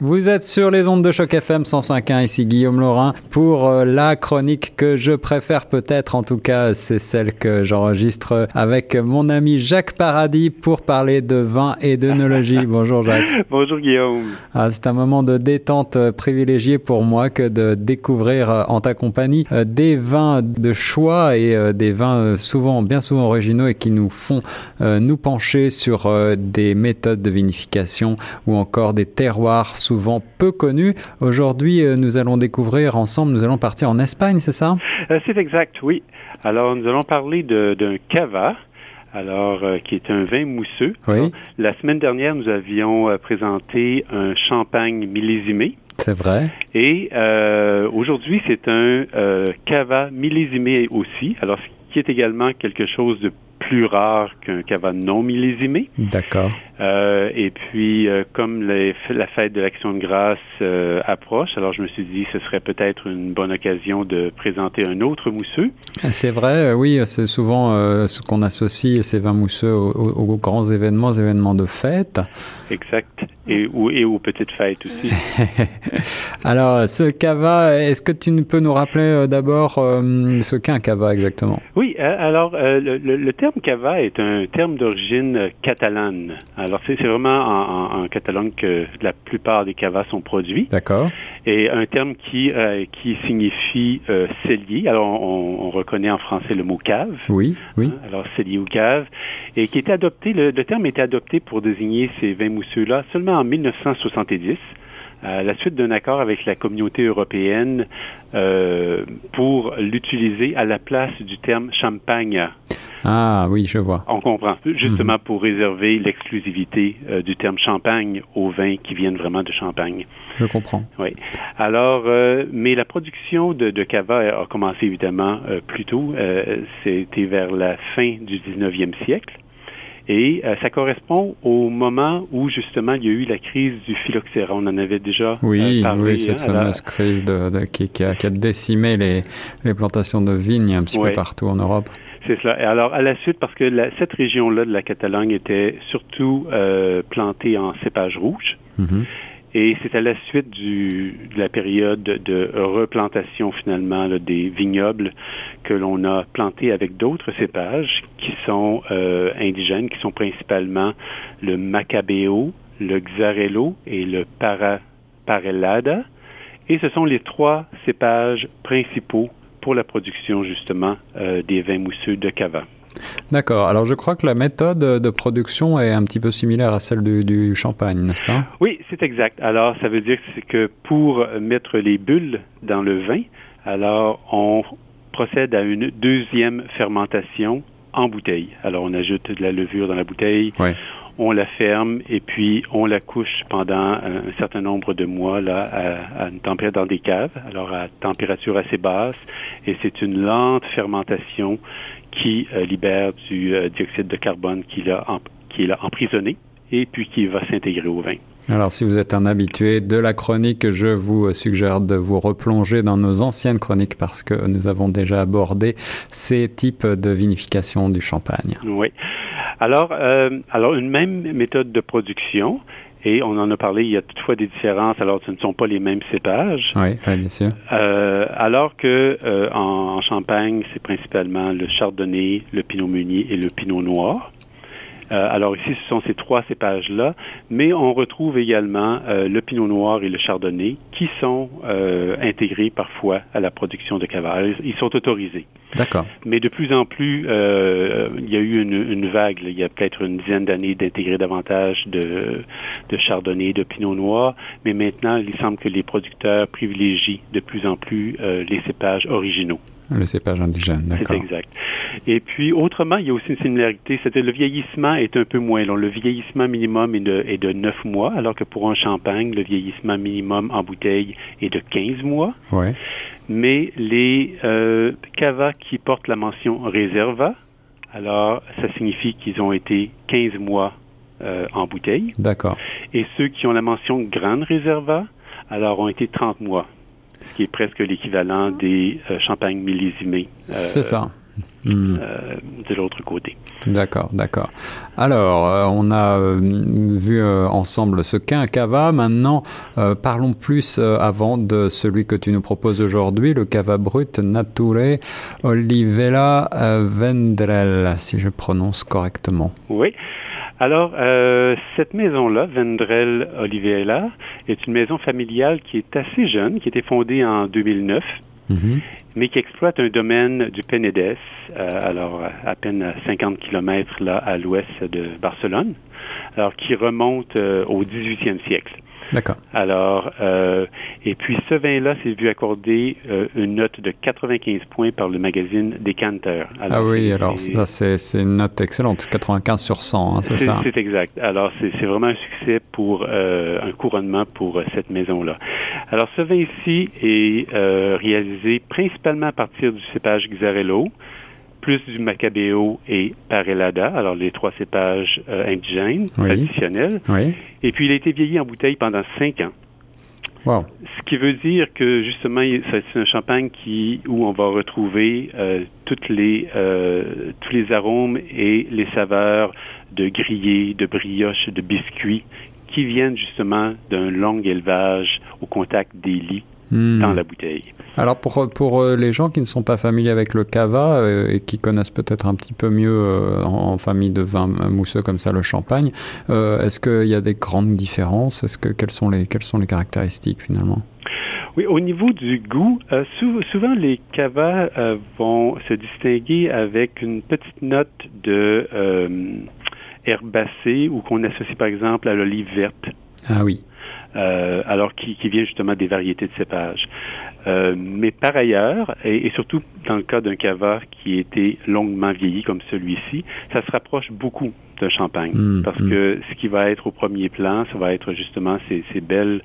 Vous êtes sur les ondes de choc FM 105.1, ici Guillaume Laurin pour euh, la chronique que je préfère peut-être, en tout cas c'est celle que j'enregistre avec mon ami Jacques Paradis pour parler de vin et d'œnologie. Bonjour Jacques. Bonjour Guillaume. Ah, c'est un moment de détente euh, privilégié pour moi que de découvrir euh, en ta compagnie des vins de choix et des vins souvent, bien souvent originaux et qui nous font nous pencher sur des méthodes de vinification ou encore des terroirs souvent peu connu. Aujourd'hui, euh, nous allons découvrir ensemble, nous allons partir en Espagne, c'est ça? Euh, c'est exact, oui. Alors, nous allons parler d'un cava. Alors, euh, qui est un vin mousseux. Oui. la semaine dernière, nous avions présenté un champagne millésimé. C'est vrai. Et aujourd'hui, c'est un cava millésimé aussi. Alors, ce qui est également quelque chose de plus rare qu'un cava non millésimé. D'accord. Euh, et puis, euh, comme les, la fête de l'Action de grâce euh, approche, alors je me suis dit ce serait peut-être une bonne occasion de présenter un autre mousseux. C'est vrai, oui, c'est souvent ce qu'on associe ces vins mousseux aux, grands événements, aux événements de fête. Exact. Et, et aux petites fêtes aussi. alors, ce cava, est-ce que tu peux nous rappeler d'abord ce qu'est un cava exactement? Oui, alors le, le, terme cava est un terme d'origine catalane. Alors, c'est vraiment en, en, Catalogne que la plupart des cavas sont produits. D'accord. Et un terme qui, euh, qui signifie euh, cellier. Alors, on, reconnaît en français le mot cave. Oui, oui. Hein, alors, cellier ou cave. Et qui était adopté, le, le terme était adopté pour désigner ces vins mousseux-là seulement en 1970 à la suite d'un accord avec la communauté européenne euh, pour l'utiliser à la place du terme champagne. Ah oui, je vois. On comprend. Justement mhm. pour réserver l'exclusivité euh, du terme champagne aux vins qui viennent vraiment de Champagne. Je comprends. Oui. Alors, euh, mais la production de, de cava a commencé évidemment plus tôt. C'était vers la fin du 19e siècle. Et euh, ça correspond au moment où justement il y a eu la crise du phylloxéra. On en avait déjà oui, euh, parlé. Oui, cette hein, fameuse crise de, qui, qui, a, qui, a, décimé les, les, plantations de vignes un petit peu partout en Europe. C'est cela. Et alors, à la suite, parce que la, cette région-là de la Catalogne était surtout euh, plantée en cépage rouge, mm-hmm. Et c'est à la suite de la période de replantation finalement des vignobles que l'on a planté avec d'autres cépages qui sont euh, indigènes, qui sont principalement le Macabeo, le Xarello et le para, Parellada. Et ce sont les trois cépages principaux pour la production justement euh, des vins mousseux de Cava. D'accord. Alors je crois que la méthode de production est un petit peu similaire à celle du, champagne, n'est-ce pas? Oui, c'est exact. Alors ça veut dire que pour mettre les bulles dans le vin, alors on procède à une deuxième fermentation en bouteille. Alors on ajoute de la levure dans la bouteille. On la ferme et puis on la couche pendant un, certain nombre de mois là à, une température dans des caves, alors à température assez basse et c'est une lente fermentation qui euh, libère du euh, dioxyde de carbone qui a, emprisonné et puis qui va s'intégrer au vin. Alors, si vous êtes un habitué de la chronique, je vous suggère de vous replonger dans nos anciennes chroniques parce que nous avons déjà abordé ces types de vinification du champagne. Oui. Alors, euh, alors une même méthode de production, et on en a parlé, il y a toutefois des différences, alors ce ne sont pas les mêmes cépages. Oui, bien sûr. Euh, alors que euh, en, Champagne, c'est principalement le chardonnay, le pinot meunier et le pinot noir. Euh, alors ici, ce sont ces trois cépages-là, mais on retrouve également euh, le pinot noir et le chardonnay qui sont euh, intégrés parfois à la production de cava. Ils sont autorisés. D'accord. Mais de plus en plus, il y a eu une, vague, il y a peut-être une dizaine d'années d'intégrer davantage de, de chardonnay, de pinot noir, mais maintenant, il semble que les producteurs privilégient de plus en plus les cépages originaux. Le cépage indigène, d'accord. C'est exact. Et puis, autrement, il y a aussi une similarité, c'est que le vieillissement est un peu moins long. Le vieillissement minimum est de, est de 9 mois, alors que pour un champagne, le vieillissement minimum en bouteille est de 15 mois. Ouais. Mais les euh, cavas qui portent la mention réserva, alors ça signifie qu'ils ont été 15 mois euh, en bouteille. D'accord. Et ceux qui ont la mention grande réserva, alors ont été 30 mois qui est presque l'équivalent des euh, champagnes millésimés. c'est ça. hmm. de l'autre côté. D'accord, d'accord. Alors, on a vu ensemble ce cava. Maintenant, parlons plus avant de celui que tu nous proposes aujourd'hui, le cava brut Nature Olivella Vendrell, si je prononce correctement. Oui. Alors, euh, cette maison-là, Vendrell Olivella, est une maison familiale qui est assez jeune, qui a été fondée en 2009, mhm. mais qui exploite un domaine du Penedès, euh, alors à peine à 50 kilomètres là à l'ouest de Barcelone, alors qui remonte euh, au 18e siècle. D'accord. Alors, euh, et puis ce vin-là s'est vu accorder euh, une note de 95 points par le magazine Decanter. ah oui, alors ça c'est une note excellente, 95 sur 100, hein, c'est ça? C'est exact. Alors c'est vraiment un succès pour euh, un couronnement pour cette maison-là. Alors ce vin ici est réalisé principalement à partir du cépage Xarello plus du Macabeo et Parellada, alors les trois cépages euh, indigènes traditionnels. Et puis il a été vieilli en bouteille pendant cinq ans. Wow. Ce qui veut dire que justement, c'est un champagne qui où on va retrouver euh, toutes les euh, tous les arômes et les saveurs de grillé, de brioche, de biscuits qui viennent justement d'un long élevage au contact des lits Hmm. dans la bouteille. Alors pour, pour euh, les gens qui ne sont pas familiers avec le cava euh, et qui connaissent peut-être un petit peu mieux euh, en, famille de vin mousseux comme ça le champagne, est-ce qu'il y a des grandes différences? Est-ce que quelles sont les quelles sont les caractéristiques finalement? Oui, au niveau du goût, souvent les cavas vont se distinguer avec une petite note de herbacée ou qu'on associe par exemple à l'olive verte. Ah oui. Euh, alors qui, qui, vient justement des variétés de cépages. Euh, mais par ailleurs, et, surtout dans le cas d'un cava qui était longuement vieilli comme celui-ci, ça se rapproche beaucoup d'un champagne. Mm, parce mm. que ce qui va être au premier plan, ça va être justement ces, ces belles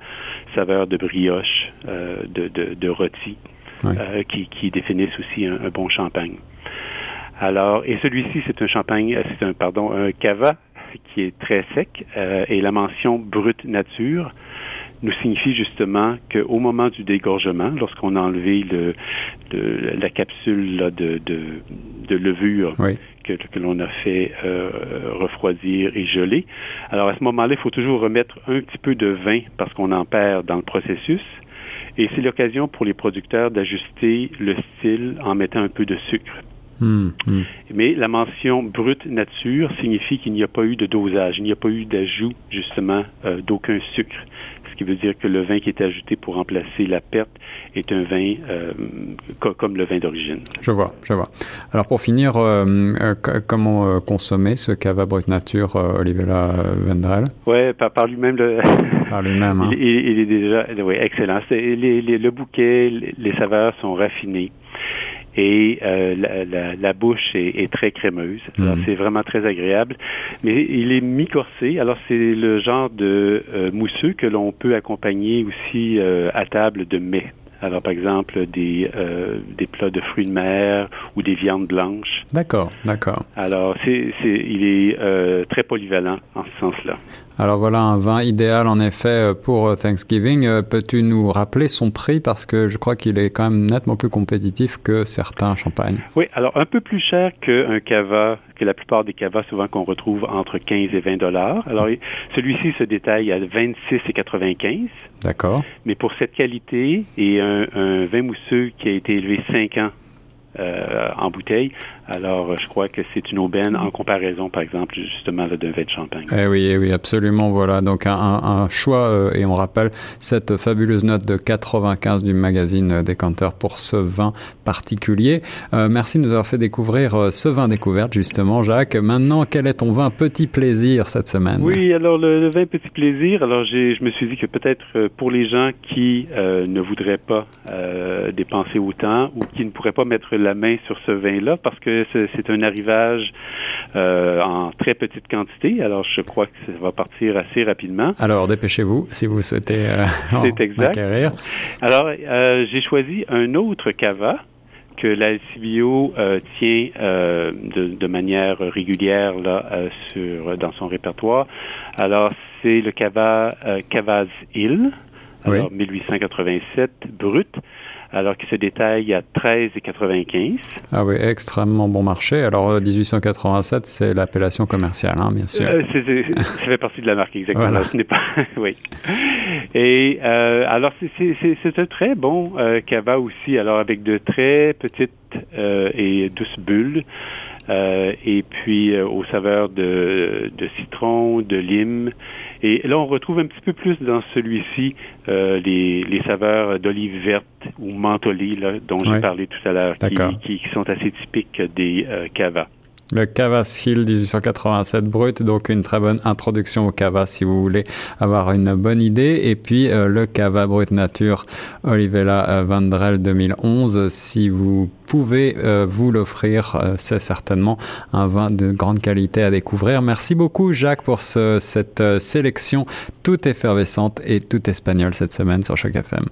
saveurs de brioche, euh, de, de, de, rôti, euh, qui, qui, définissent aussi un, un, bon champagne. Alors, et celui-ci, c'est un champagne, c'est un, pardon, un cava qui est très sec, euh, et la mention brute nature nous signifie justement qu'au moment du dégorgement, lorsqu'on a enlevé le, la capsule de, de, levure que, que l'on a fait euh, refroidir et geler, alors à ce moment-là, il faut toujours remettre un petit peu de vin parce qu'on en perd dans le processus. Et c'est l'occasion pour les producteurs d'ajuster le style en mettant un peu de sucre. Hmm, hmm. Mais la mention brute nature signifie qu'il n'y a pas eu de dosage, il n'y a pas eu d'ajout justement euh, d'aucun sucre ce qui veut dire que le vin qui est ajouté pour remplacer la perte est un vin euh, comme le vin d'origine. Je vois, je vois. Alors pour finir, euh, comment consommer ce cava brut nature Olivella Vendrell? Oui, par, lui-même. par lui-même. Hein. Il, est déjà oui, excellent. le bouquet, les saveurs sont raffinées et euh, la, la, bouche est, très crémeuse. Mhm. C'est vraiment très agréable. Mais il est mi-corsé. Alors, c'est le genre de euh, mousseux que l'on peut accompagner aussi euh, à table de mets. Alors, par exemple, des, des plats de fruits de mer ou des viandes blanches. D'accord, d'accord. Alors, c'est, il est très polyvalent en ce sens-là. Alors voilà un vin idéal en effet euh, pour euh, Thanksgiving. Euh, peux-tu nous rappeler son prix? Parce que je crois qu'il est quand même nettement plus compétitif que certains champagnes. Oui, alors un peu plus cher qu'un cava, que la plupart des cavas souvent qu'on retrouve entre 15 et 20 dollars. Alors celui-ci se détaille à 26 et 95. D'accord. Mais pour cette qualité et un, un vin mousseux qui a été élevé 5 ans euh, en bouteille. Alors, je crois que c'est une aubaine en comparaison, par exemple, justement, d'un vin de champagne. Eh oui, eh oui, absolument. Voilà, donc un, un, choix, euh, et on rappelle cette fabuleuse note de 95 du magazine Décanteur pour ce vin particulier. Euh, merci de nous avoir fait découvrir ce vin découverte, justement, Jacques. Maintenant, quel est ton vin petit plaisir cette semaine? Oui, alors le, vin petit plaisir, alors je me suis dit que peut-être pour les gens qui ne voudraient pas dépenser autant ou qui ne pourraient pas mettre la main sur ce vin-là parce que c'est un arrivage euh, en très petite quantité. Alors, je crois que ça va partir assez rapidement. Alors, dépêchez-vous si vous souhaitez euh, C'est exact. Alors, euh, j'ai choisi un autre cava que la LCBO tient de, manière régulière là, sur, dans son répertoire. Alors, c'est le cava Cavaz Hill, alors 1887 brut. Alors qui se détaille à 13,95. Ah oui, extrêmement bon marché. Alors 1887, c'est l'appellation commerciale, hein, bien sûr. ça fait partie de la marque, exactement. Ce n'est pas, oui. Et alors, c'est un très bon cava aussi, alors avec de très petites et douces bulles. Euh, et puis euh, aux saveurs de, de, citron, de lime. Et là, on retrouve un petit peu plus dans celui-ci euh, les, les, saveurs d'olive verte ou mentholée, là, dont j'ai parlé tout à l'heure, qui, qui, sont assez typiques des cavas. Le Cava Seal 1887 brut, donc une très bonne introduction au Cava si vous voulez avoir une bonne idée. Et puis le Cava Brut Nature Olivella Vandrel 2011, si vous pouvez euh, vous l'offrir, euh, c'est certainement un vin de grande qualité à découvrir. Merci beaucoup Jacques pour ce, cette euh, sélection toute effervescente et toute espagnole cette semaine sur Choc FM.